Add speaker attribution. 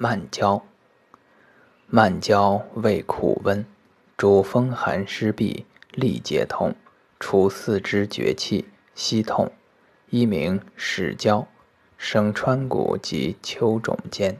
Speaker 1: 慢焦。慢焦味苦温，主风寒湿痹、痢结痛，除四肢厥气、息痛，一名始焦，生川谷及丘肿间。